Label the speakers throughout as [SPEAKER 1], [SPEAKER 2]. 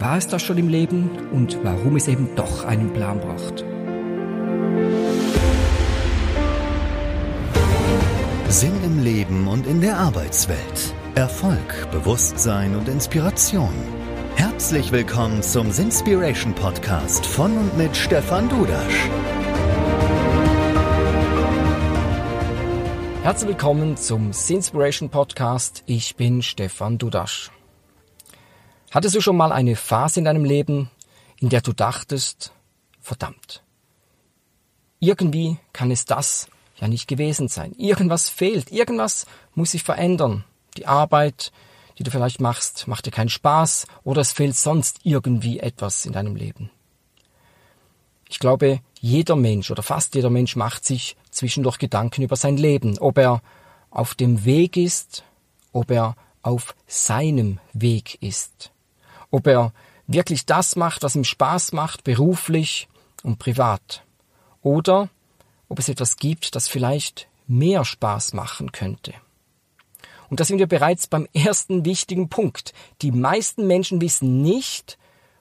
[SPEAKER 1] War es das schon im Leben und warum es eben doch einen Plan braucht?
[SPEAKER 2] Sinn im Leben und in der Arbeitswelt. Erfolg, Bewusstsein und Inspiration. Herzlich willkommen zum Sinspiration Podcast von und mit Stefan Dudasch.
[SPEAKER 1] Herzlich willkommen zum Sinspiration Podcast. Ich bin Stefan Dudasch. Hattest du schon mal eine Phase in deinem Leben, in der du dachtest, verdammt, irgendwie kann es das ja nicht gewesen sein. Irgendwas fehlt, irgendwas muss sich verändern. Die Arbeit, die du vielleicht machst, macht dir keinen Spaß oder es fehlt sonst irgendwie etwas in deinem Leben. Ich glaube, jeder Mensch oder fast jeder Mensch macht sich zwischendurch Gedanken über sein Leben, ob er auf dem Weg ist, ob er auf seinem Weg ist ob er wirklich das macht, was ihm Spaß macht, beruflich und privat. Oder ob es etwas gibt, das vielleicht mehr Spaß machen könnte. Und da sind wir bereits beim ersten wichtigen Punkt. Die meisten Menschen wissen nicht,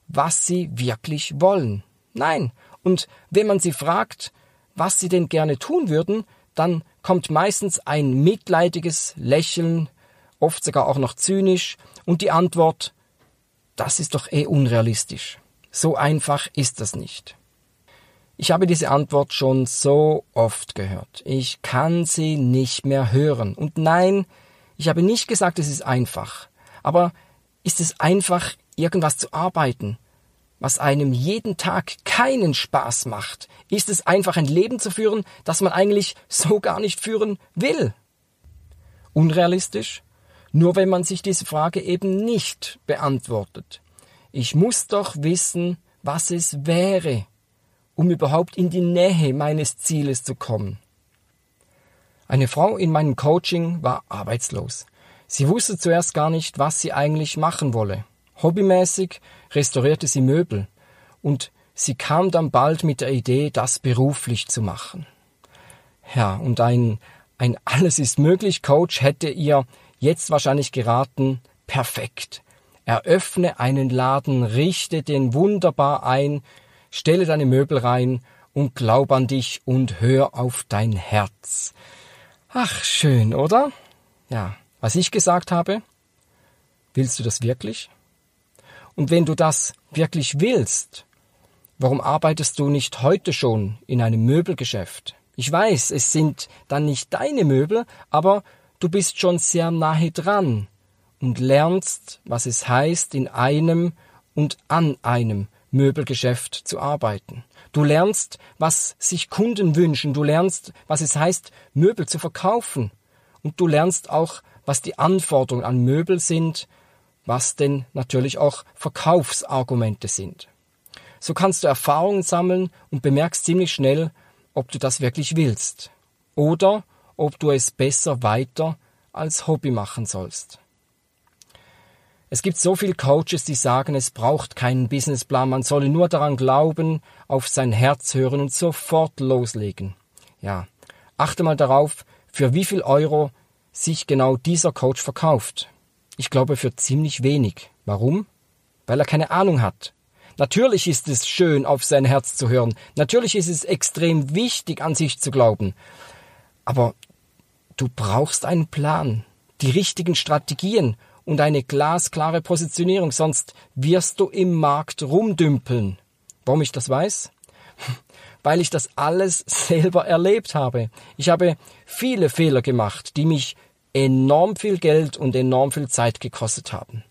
[SPEAKER 1] was sie wirklich wollen. Nein. Und wenn man sie fragt, was sie denn gerne tun würden, dann kommt meistens ein mitleidiges Lächeln, oft sogar auch noch zynisch, und die Antwort, das ist doch eh unrealistisch. So einfach ist das nicht. Ich habe diese Antwort schon so oft gehört. Ich kann sie nicht mehr hören. Und nein, ich habe nicht gesagt, es ist einfach. Aber ist es einfach, irgendwas zu arbeiten, was einem jeden Tag keinen Spaß macht? Ist es einfach ein Leben zu führen, das man eigentlich so gar nicht führen will? Unrealistisch? Nur wenn man sich diese Frage eben nicht beantwortet. Ich muss doch wissen, was es wäre, um überhaupt in die Nähe meines Zieles zu kommen. Eine Frau in meinem Coaching war arbeitslos. Sie wusste zuerst gar nicht, was sie eigentlich machen wolle. Hobbymäßig restaurierte sie Möbel und sie kam dann bald mit der Idee, das beruflich zu machen. Ja, und ein, ein Alles ist möglich Coach hätte ihr jetzt wahrscheinlich geraten, perfekt. Eröffne einen Laden, richte den wunderbar ein, stelle deine Möbel rein und glaub an dich und hör auf dein Herz. Ach, schön, oder? Ja, was ich gesagt habe? Willst du das wirklich? Und wenn du das wirklich willst, warum arbeitest du nicht heute schon in einem Möbelgeschäft? Ich weiß, es sind dann nicht deine Möbel, aber du bist schon sehr nahe dran und lernst, was es heißt, in einem und an einem Möbelgeschäft zu arbeiten. Du lernst, was sich Kunden wünschen, du lernst, was es heißt, Möbel zu verkaufen. Und du lernst auch, was die Anforderungen an Möbel sind, was denn natürlich auch Verkaufsargumente sind. So kannst du Erfahrungen sammeln und bemerkst ziemlich schnell, ob du das wirklich willst oder ob du es besser weiter als Hobby machen sollst. Es gibt so viele Coaches, die sagen, es braucht keinen Businessplan, man solle nur daran glauben, auf sein Herz hören und sofort loslegen. Ja, achte mal darauf, für wie viel Euro sich genau dieser Coach verkauft. Ich glaube für ziemlich wenig. Warum? Weil er keine Ahnung hat. Natürlich ist es schön, auf sein Herz zu hören. Natürlich ist es extrem wichtig, an sich zu glauben. Aber Du brauchst einen Plan, die richtigen Strategien und eine glasklare Positionierung, sonst wirst du im Markt rumdümpeln. Warum ich das weiß? Weil ich das alles selber erlebt habe. Ich habe viele Fehler gemacht, die mich enorm viel Geld und enorm viel Zeit gekostet haben.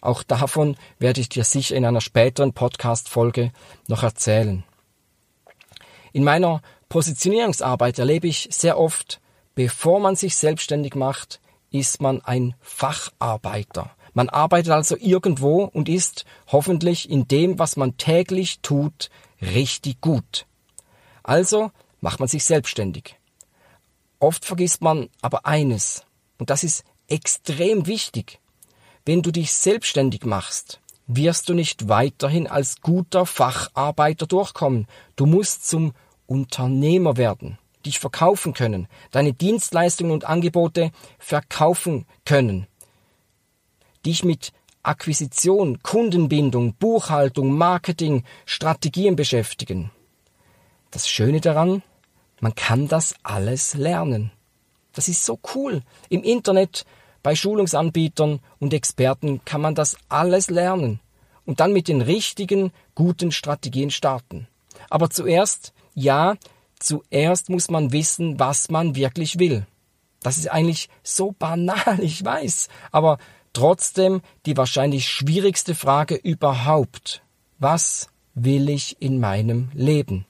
[SPEAKER 1] Auch davon werde ich dir sicher in einer späteren Podcast-Folge noch erzählen. In meiner Positionierungsarbeit erlebe ich sehr oft, Bevor man sich selbstständig macht, ist man ein Facharbeiter. Man arbeitet also irgendwo und ist hoffentlich in dem, was man täglich tut, richtig gut. Also macht man sich selbstständig. Oft vergisst man aber eines, und das ist extrem wichtig. Wenn du dich selbstständig machst, wirst du nicht weiterhin als guter Facharbeiter durchkommen. Du musst zum Unternehmer werden dich verkaufen können, deine Dienstleistungen und Angebote verkaufen können, dich mit Akquisition, Kundenbindung, Buchhaltung, Marketing, Strategien beschäftigen. Das Schöne daran, man kann das alles lernen. Das ist so cool. Im Internet, bei Schulungsanbietern und Experten kann man das alles lernen und dann mit den richtigen, guten Strategien starten. Aber zuerst, ja, zuerst muss man wissen, was man wirklich will. Das ist eigentlich so banal, ich weiß, aber trotzdem die wahrscheinlich schwierigste Frage überhaupt. Was will ich in meinem Leben?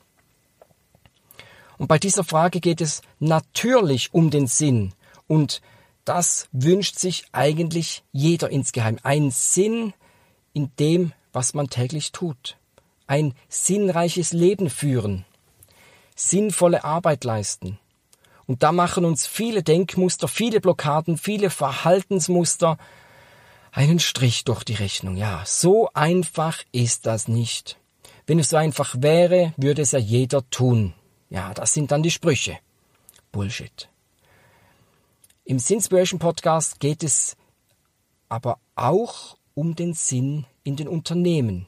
[SPEAKER 1] Und bei dieser Frage geht es natürlich um den Sinn. Und das wünscht sich eigentlich jeder insgeheim. Ein Sinn in dem, was man täglich tut. Ein sinnreiches Leben führen. Sinnvolle Arbeit leisten. Und da machen uns viele Denkmuster, viele Blockaden, viele Verhaltensmuster einen Strich durch die Rechnung. Ja, so einfach ist das nicht. Wenn es so einfach wäre, würde es ja jeder tun. Ja, das sind dann die Sprüche. Bullshit. Im Sinspiration Podcast geht es aber auch um den Sinn in den Unternehmen.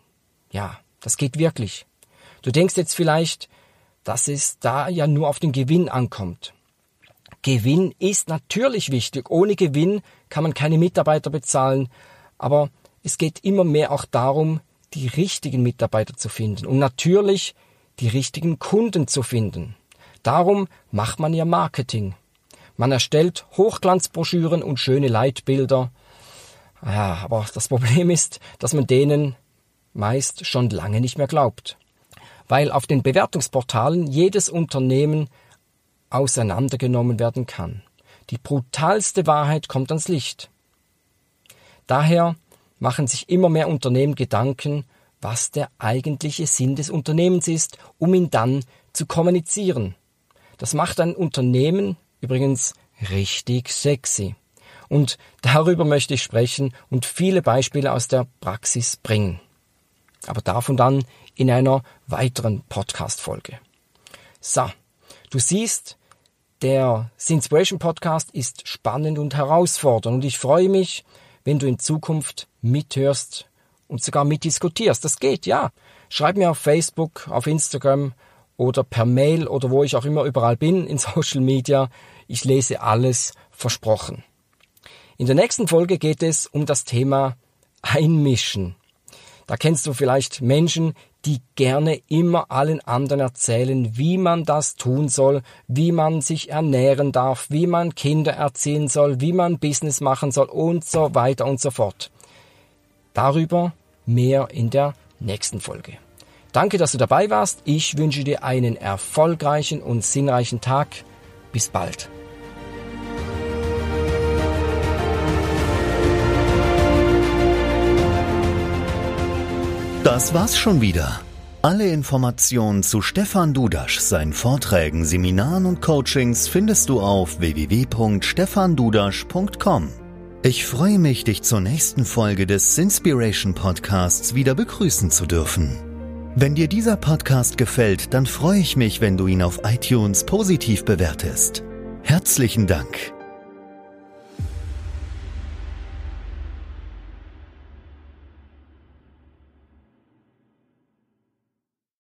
[SPEAKER 1] Ja, das geht wirklich. Du denkst jetzt vielleicht, dass es da ja nur auf den Gewinn ankommt. Gewinn ist natürlich wichtig. Ohne Gewinn kann man keine Mitarbeiter bezahlen. Aber es geht immer mehr auch darum, die richtigen Mitarbeiter zu finden. Und natürlich die richtigen Kunden zu finden. Darum macht man ja Marketing. Man erstellt Hochglanzbroschüren und schöne Leitbilder. Ja, aber das Problem ist, dass man denen meist schon lange nicht mehr glaubt. Weil auf den Bewertungsportalen jedes Unternehmen auseinandergenommen werden kann. Die brutalste Wahrheit kommt ans Licht. Daher machen sich immer mehr Unternehmen Gedanken, was der eigentliche Sinn des Unternehmens ist, um ihn dann zu kommunizieren. Das macht ein Unternehmen übrigens richtig sexy. Und darüber möchte ich sprechen und viele Beispiele aus der Praxis bringen. Aber davon dann in einer weiteren Podcast-Folge. So, du siehst, der Sinspiration Podcast ist spannend und herausfordernd und ich freue mich, wenn du in Zukunft mithörst und sogar mitdiskutierst. Das geht, ja. Schreib mir auf Facebook, auf Instagram oder per Mail oder wo ich auch immer überall bin in Social Media. Ich lese alles versprochen. In der nächsten Folge geht es um das Thema Einmischen. Da kennst du vielleicht Menschen, die gerne immer allen anderen erzählen, wie man das tun soll, wie man sich ernähren darf, wie man Kinder erziehen soll, wie man Business machen soll und so weiter und so fort. Darüber mehr in der nächsten Folge. Danke, dass du dabei warst. Ich wünsche dir einen erfolgreichen und sinnreichen Tag. Bis bald.
[SPEAKER 2] Das war's schon wieder. Alle Informationen zu Stefan Dudasch, seinen Vorträgen, Seminaren und Coachings findest du auf www.stefandudasch.com. Ich freue mich, dich zur nächsten Folge des Sinspiration Podcasts wieder begrüßen zu dürfen. Wenn dir dieser Podcast gefällt, dann freue ich mich, wenn du ihn auf iTunes positiv bewertest. Herzlichen Dank.